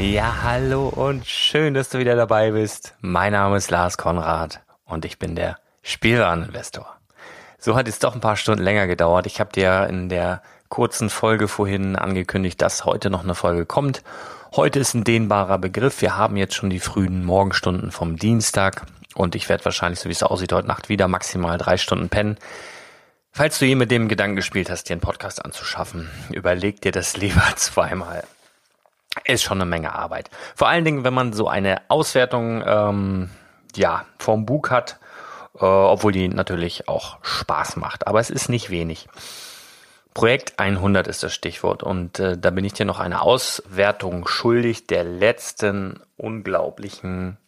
Ja, hallo und schön, dass du wieder dabei bist. Mein Name ist Lars Konrad und ich bin der Spielwareninvestor. So hat es doch ein paar Stunden länger gedauert. Ich habe dir in der kurzen Folge vorhin angekündigt, dass heute noch eine Folge kommt. Heute ist ein dehnbarer Begriff. Wir haben jetzt schon die frühen Morgenstunden vom Dienstag und ich werde wahrscheinlich, so wie es aussieht, heute Nacht wieder maximal drei Stunden pennen. Falls du je mit dem Gedanken gespielt hast, dir einen Podcast anzuschaffen, überleg dir das lieber zweimal ist schon eine Menge Arbeit. Vor allen Dingen, wenn man so eine Auswertung ähm, ja vom Bug hat, äh, obwohl die natürlich auch Spaß macht. Aber es ist nicht wenig. Projekt 100 ist das Stichwort und äh, da bin ich dir noch eine Auswertung schuldig der letzten unglaublichen,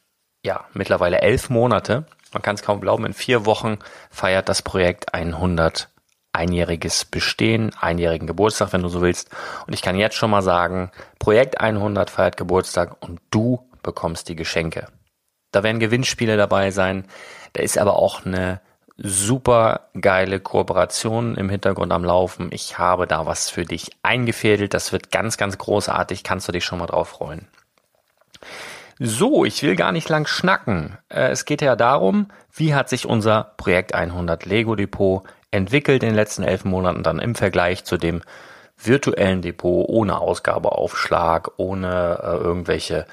ja, mittlerweile elf Monate. Man kann es kaum glauben, in vier Wochen feiert das Projekt 100 einjähriges Bestehen, einjährigen Geburtstag, wenn du so willst. Und ich kann jetzt schon mal sagen, Projekt 100 feiert Geburtstag und du bekommst die Geschenke. Da werden Gewinnspiele dabei sein. Da ist aber auch eine super geile Kooperation im Hintergrund am Laufen. Ich habe da was für dich eingefädelt. Das wird ganz, ganz großartig. Kannst du dich schon mal drauf freuen. So, ich will gar nicht lang schnacken. Äh, es geht ja darum, wie hat sich unser Projekt 100 Lego Depot entwickelt in den letzten elf Monaten dann im Vergleich zu dem virtuellen Depot ohne Ausgabeaufschlag, ohne äh, irgendwelche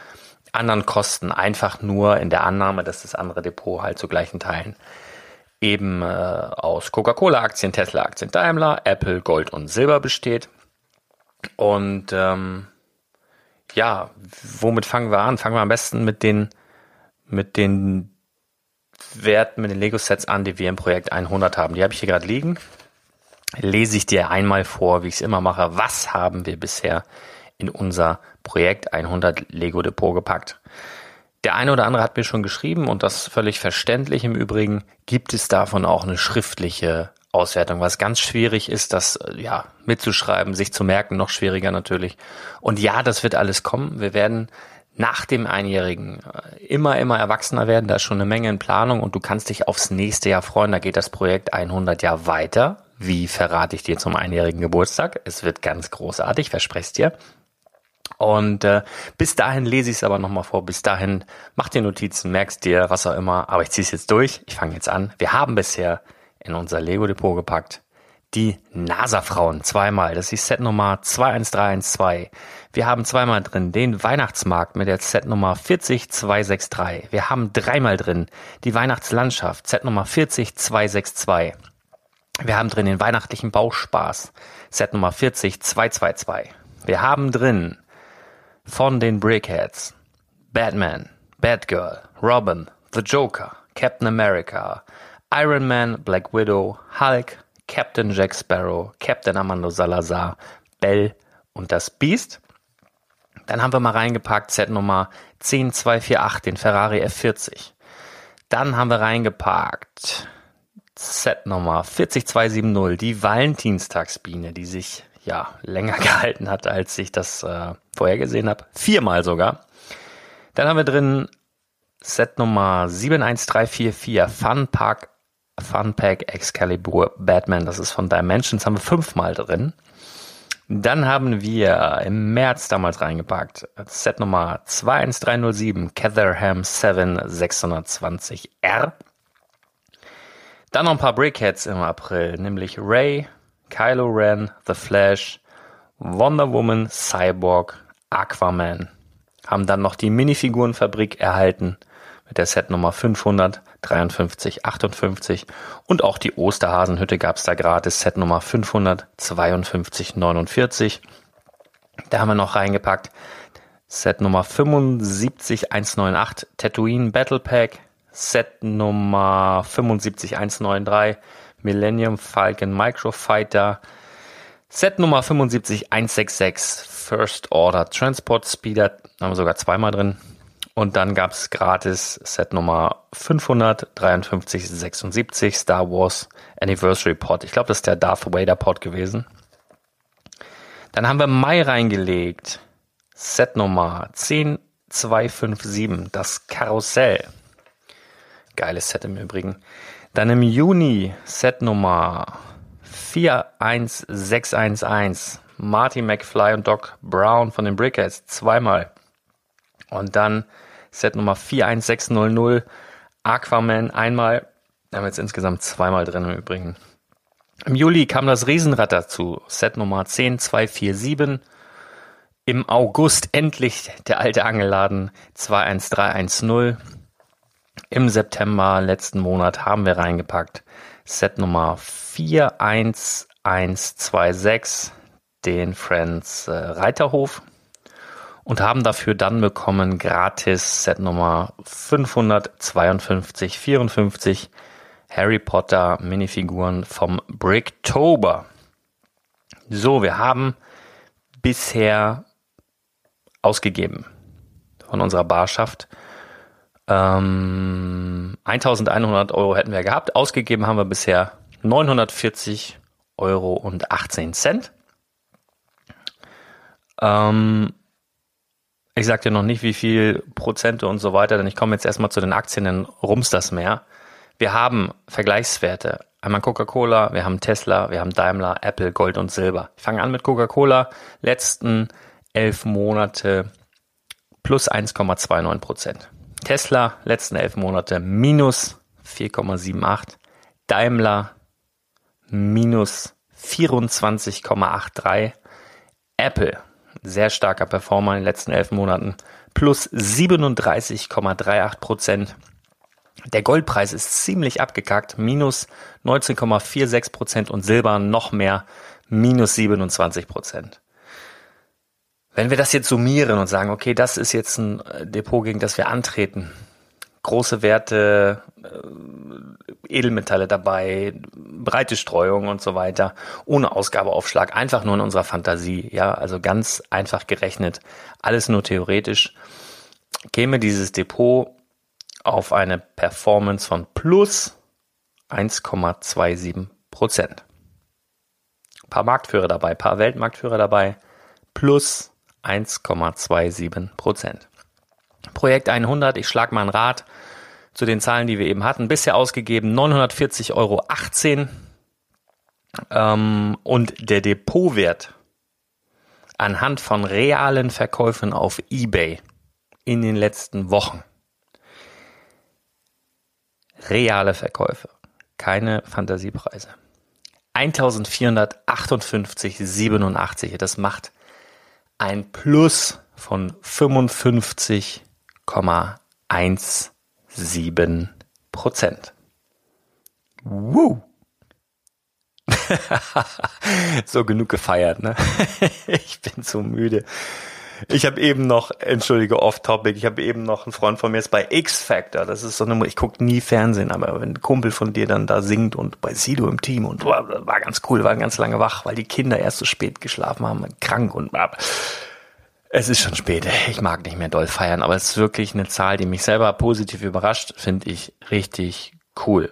anderen Kosten, einfach nur in der Annahme, dass das andere Depot halt zu gleichen Teilen eben äh, aus Coca-Cola-Aktien, Tesla-Aktien, Daimler, Apple, Gold und Silber besteht. Und ähm, ja, womit fangen wir an? Fangen wir am besten mit den mit den Werten, mit den Lego-Sets an, die wir im Projekt 100 haben. Die habe ich hier gerade liegen. Lese ich dir einmal vor, wie ich es immer mache. Was haben wir bisher in unser Projekt 100 Lego Depot gepackt? Der eine oder andere hat mir schon geschrieben und das völlig verständlich im Übrigen, gibt es davon auch eine schriftliche Auswertung, was ganz schwierig ist, das ja mitzuschreiben, sich zu merken, noch schwieriger natürlich. Und ja, das wird alles kommen. Wir werden nach dem Einjährigen äh, immer, immer erwachsener werden. Da ist schon eine Menge in Planung und du kannst dich aufs nächste Jahr freuen. Da geht das Projekt 100 Jahr weiter. Wie verrate ich dir zum einjährigen Geburtstag? Es wird ganz großartig, verspreche dir. Und äh, bis dahin lese ich es aber nochmal vor. Bis dahin mach dir Notizen, merkst dir, was auch immer. Aber ich ziehe es jetzt durch. Ich fange jetzt an. Wir haben bisher in unser Lego-Depot gepackt die NASA-Frauen zweimal. Das ist die Set Nummer 21312. Wir haben zweimal drin den Weihnachtsmarkt mit der Set Nummer 40263. Wir haben dreimal drin die Weihnachtslandschaft, Set Nummer 40262. Wir haben drin den weihnachtlichen Bauspaß, Set Nummer 40222. Wir haben drin von den Brickheads Batman, Batgirl, Robin, The Joker, Captain America, Iron Man, Black Widow, Hulk, Captain Jack Sparrow, Captain Amando Salazar, Bell und das Beast. Dann haben wir mal reingepackt Set Nummer 10248, den Ferrari F40. Dann haben wir reingepackt Set Nummer 40270, die Valentinstagsbiene, die sich ja länger gehalten hat, als ich das äh, vorher gesehen habe. Viermal sogar. Dann haben wir drin Set Nummer 71344, Fun Park Fun Pack Excalibur Batman, das ist von Dimensions, haben wir fünfmal drin. Dann haben wir im März damals reingepackt, Set Nummer 21307, Catherham 7 620R. Dann noch ein paar Brickheads im April, nämlich Ray, Kylo Ren, The Flash, Wonder Woman, Cyborg, Aquaman. Haben dann noch die Minifigurenfabrik erhalten mit der Set Nummer 553, 58 und auch die Osterhasenhütte gab es da gratis, Set Nummer 552, 49. Da haben wir noch reingepackt. Set Nummer 75, 198, Tatooine Battle Pack, Set Nummer 75, 193, Millennium Falcon Microfighter, Set Nummer 75, 166, First Order Transport Speeder, haben wir sogar zweimal drin, und dann gab es gratis Set Nummer 55376 Star Wars Anniversary Pod. Ich glaube, das ist der Darth Vader Pod gewesen. Dann haben wir Mai reingelegt. Set Nummer 10257, das Karussell. Geiles Set im Übrigen. Dann im Juni Set Nummer 41611, Marty McFly und Doc Brown von den Brickheads, zweimal. Und dann Set Nummer 41600, Aquaman einmal, da haben wir jetzt insgesamt zweimal drin im Übrigen. Im Juli kam das Riesenrad dazu, Set Nummer 10247. Im August endlich der alte Angelladen 21310. Im September letzten Monat haben wir reingepackt Set Nummer 41126, den Friends äh, Reiterhof und haben dafür dann bekommen gratis Set Nummer 55254 Harry Potter Minifiguren vom Bricktober. So, wir haben bisher ausgegeben von unserer Barschaft. Ähm, 1100 Euro hätten wir gehabt. Ausgegeben haben wir bisher 940 Euro und 18 Cent. Ähm, ich sag dir noch nicht, wie viel Prozente und so weiter, denn ich komme jetzt erstmal zu den Aktien, dann rums das mehr. Wir haben Vergleichswerte. Einmal Coca-Cola, wir haben Tesla, wir haben Daimler, Apple, Gold und Silber. Ich fange an mit Coca-Cola. Letzten elf Monate plus 1,29 Prozent. Tesla, letzten elf Monate minus 4,78. Daimler minus 24,83. Apple sehr starker Performer in den letzten elf Monaten, plus 37,38 Prozent. Der Goldpreis ist ziemlich abgekackt, minus 19,46 Prozent und Silber noch mehr, minus 27 Prozent. Wenn wir das jetzt summieren und sagen, okay, das ist jetzt ein äh, Depot, gegen das wir antreten, große Werte, äh, Edelmetalle dabei, breite Streuung und so weiter, ohne Ausgabeaufschlag, einfach nur in unserer Fantasie, ja, also ganz einfach gerechnet, alles nur theoretisch, käme dieses Depot auf eine Performance von plus 1,27 Prozent. Paar Marktführer dabei, paar Weltmarktführer dabei, plus 1,27 Prozent. Projekt 100, ich schlage mal ein Rad zu den Zahlen, die wir eben hatten. Bisher ausgegeben 940,18 Euro. Ähm, und der Depotwert anhand von realen Verkäufen auf eBay in den letzten Wochen. Reale Verkäufe, keine Fantasiepreise. 1458,87. Das macht ein Plus von 55,17 Prozent. Woo! so genug gefeiert, ne? ich bin so müde. Ich habe eben noch, entschuldige, off-topic, ich habe eben noch einen Freund von mir ist bei X-Factor. Das ist so eine, ich gucke nie Fernsehen, aber wenn ein Kumpel von dir dann da singt und bei Sido im Team und war, war ganz cool, war ganz lange wach, weil die Kinder erst so spät geschlafen haben, krank und es ist schon spät. Ich mag nicht mehr doll feiern, aber es ist wirklich eine Zahl, die mich selber positiv überrascht, finde ich richtig cool.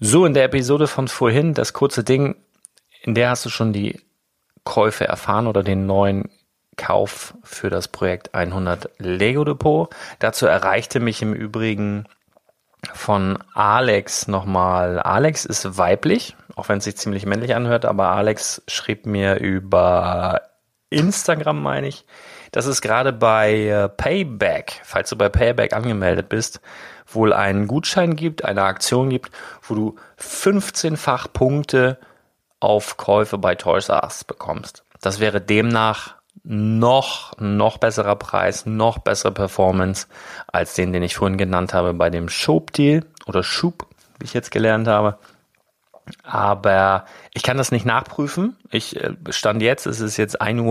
So, in der Episode von vorhin, das kurze Ding, in der hast du schon die Käufe erfahren oder den neuen Kauf für das Projekt 100 Lego Depot. Dazu erreichte mich im Übrigen von Alex nochmal. Alex ist weiblich, auch wenn es sich ziemlich männlich anhört, aber Alex schrieb mir über Instagram, meine ich, dass es gerade bei äh, Payback, falls du bei Payback angemeldet bist, wohl einen Gutschein gibt, eine Aktion gibt, wo du 15-fach Punkte auf Käufe bei Toys R Us bekommst. Das wäre demnach noch, noch besserer Preis, noch bessere Performance als den, den ich vorhin genannt habe bei dem Schub-Deal oder Schub, wie ich jetzt gelernt habe. Aber ich kann das nicht nachprüfen. Ich äh, stand jetzt, es ist jetzt 1.38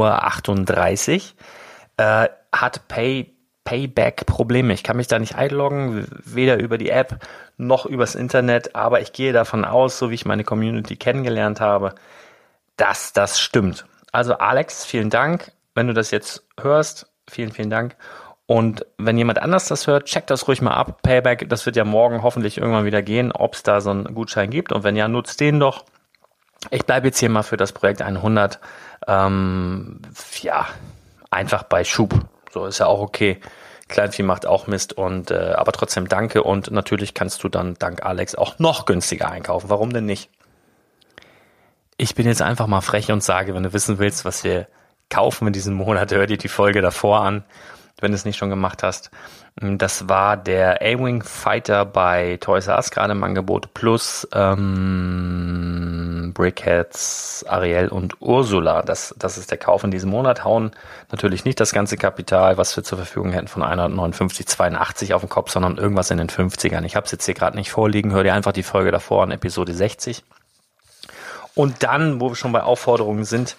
Uhr, äh, hat Pay, Payback Probleme. Ich kann mich da nicht einloggen, weder über die App noch übers Internet, aber ich gehe davon aus, so wie ich meine Community kennengelernt habe, dass das stimmt. Also Alex, vielen Dank. Wenn du das jetzt hörst, vielen, vielen Dank. Und wenn jemand anders das hört, checkt das ruhig mal ab. Payback, das wird ja morgen hoffentlich irgendwann wieder gehen, ob es da so einen Gutschein gibt. Und wenn ja, nutzt den doch. Ich bleibe jetzt hier mal für das Projekt 100. Ähm, ja, einfach bei Schub. So ist ja auch okay. Kleinvieh macht auch Mist und äh, aber trotzdem danke und natürlich kannst du dann dank Alex auch noch günstiger einkaufen. Warum denn nicht? Ich bin jetzt einfach mal frech und sage, wenn du wissen willst, was wir kaufen in diesem Monat, hör dir die Folge davor an, wenn du es nicht schon gemacht hast. Das war der A-Wing Fighter bei Toys R Us gerade im Angebot plus ähm, Brickheads, Ariel und Ursula. Das, das ist der Kauf in diesem Monat. Hauen natürlich nicht das ganze Kapital, was wir zur Verfügung hätten von 159,82 auf den Kopf, sondern irgendwas in den 50ern. Ich habe es jetzt hier gerade nicht vorliegen. Hör dir einfach die Folge davor an, Episode 60. Und dann, wo wir schon bei Aufforderungen sind,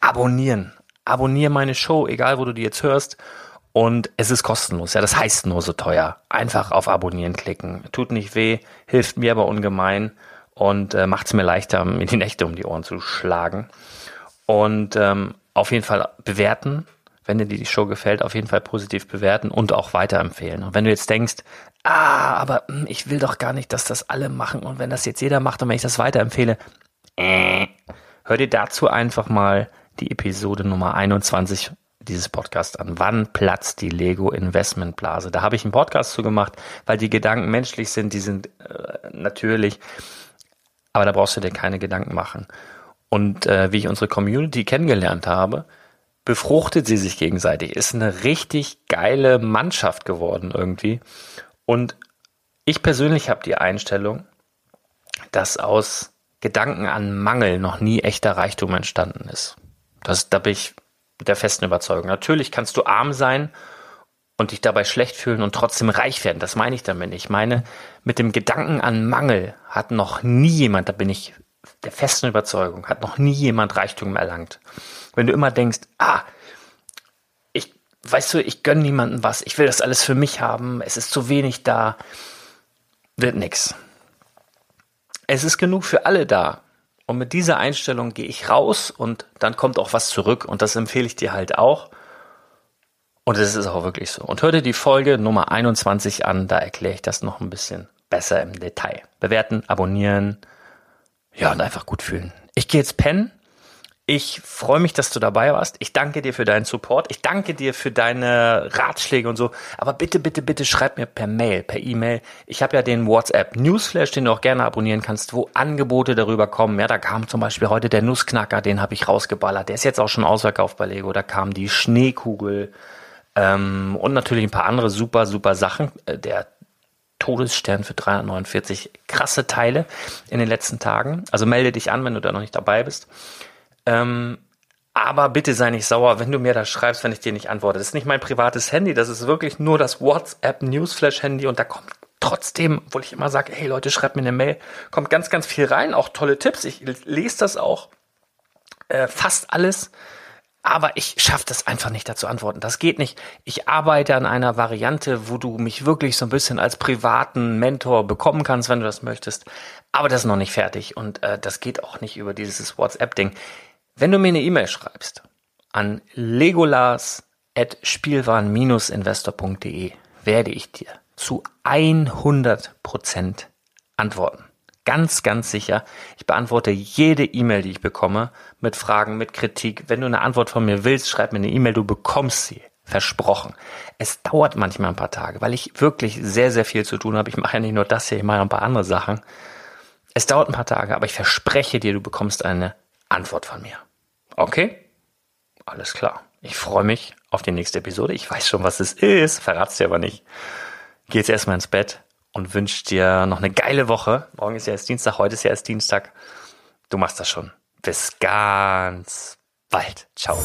abonnieren abonniere meine Show, egal wo du die jetzt hörst. Und es ist kostenlos. Ja, das heißt nur so teuer. Einfach auf Abonnieren klicken. Tut nicht weh, hilft mir aber ungemein und äh, macht es mir leichter, mir die Nächte um die Ohren zu schlagen. Und ähm, auf jeden Fall bewerten, wenn dir die Show gefällt, auf jeden Fall positiv bewerten und auch weiterempfehlen. Und wenn du jetzt denkst, ah, aber hm, ich will doch gar nicht, dass das alle machen und wenn das jetzt jeder macht und wenn ich das weiterempfehle, äh, hör dir dazu einfach mal die Episode Nummer 21 dieses Podcast an. Wann platzt die Lego Investmentblase? Da habe ich einen Podcast zu gemacht, weil die Gedanken menschlich sind, die sind äh, natürlich, aber da brauchst du dir keine Gedanken machen. Und äh, wie ich unsere Community kennengelernt habe, befruchtet sie sich gegenseitig. Ist eine richtig geile Mannschaft geworden irgendwie. Und ich persönlich habe die Einstellung, dass aus Gedanken an Mangel noch nie echter Reichtum entstanden ist. Das, da bin ich der festen Überzeugung. Natürlich kannst du arm sein und dich dabei schlecht fühlen und trotzdem reich werden. Das meine ich damit. Ich meine, mit dem Gedanken an Mangel hat noch nie jemand, da bin ich der festen Überzeugung, hat noch nie jemand Reichtum erlangt. Wenn du immer denkst, ah, ich, weißt du, ich gönne niemandem was, ich will das alles für mich haben, es ist zu wenig da, wird nix. Es ist genug für alle da. Und mit dieser Einstellung gehe ich raus und dann kommt auch was zurück und das empfehle ich dir halt auch. Und es ist auch wirklich so. Und hör dir die Folge Nummer 21 an, da erkläre ich das noch ein bisschen besser im Detail. Bewerten, abonnieren, ja, und einfach gut fühlen. Ich gehe jetzt pennen. Ich freue mich, dass du dabei warst. Ich danke dir für deinen Support. Ich danke dir für deine Ratschläge und so. Aber bitte, bitte, bitte schreib mir per Mail, per E-Mail. Ich habe ja den WhatsApp Newsflash, den du auch gerne abonnieren kannst, wo Angebote darüber kommen. Ja, da kam zum Beispiel heute der Nussknacker, den habe ich rausgeballert. Der ist jetzt auch schon ausverkauft bei Lego. Da kam die Schneekugel ähm, und natürlich ein paar andere super, super Sachen. Äh, der Todesstern für 349 krasse Teile in den letzten Tagen. Also melde dich an, wenn du da noch nicht dabei bist. Ähm, aber bitte sei nicht sauer, wenn du mir das schreibst, wenn ich dir nicht antworte. Das ist nicht mein privates Handy, das ist wirklich nur das WhatsApp Newsflash Handy und da kommt trotzdem, obwohl ich immer sage, hey Leute, schreibt mir eine Mail, kommt ganz, ganz viel rein, auch tolle Tipps. Ich lese das auch äh, fast alles. Aber ich schaffe das einfach nicht dazu antworten. Das geht nicht. Ich arbeite an einer Variante, wo du mich wirklich so ein bisschen als privaten Mentor bekommen kannst, wenn du das möchtest. Aber das ist noch nicht fertig und äh, das geht auch nicht über dieses WhatsApp-Ding. Wenn du mir eine E-Mail schreibst an legolas.spielwaren-investor.de werde ich dir zu 100% antworten ganz, ganz sicher. Ich beantworte jede E-Mail, die ich bekomme, mit Fragen, mit Kritik. Wenn du eine Antwort von mir willst, schreib mir eine E-Mail, du bekommst sie. Versprochen. Es dauert manchmal ein paar Tage, weil ich wirklich sehr, sehr viel zu tun habe. Ich mache ja nicht nur das hier, ich mache ein paar andere Sachen. Es dauert ein paar Tage, aber ich verspreche dir, du bekommst eine Antwort von mir. Okay? Alles klar. Ich freue mich auf die nächste Episode. Ich weiß schon, was es ist, verrat's dir aber nicht. Geh jetzt erstmal ins Bett und wünsche dir noch eine geile Woche. Morgen ist ja erst Dienstag, heute ist ja erst Dienstag. Du machst das schon. Bis ganz bald. Ciao.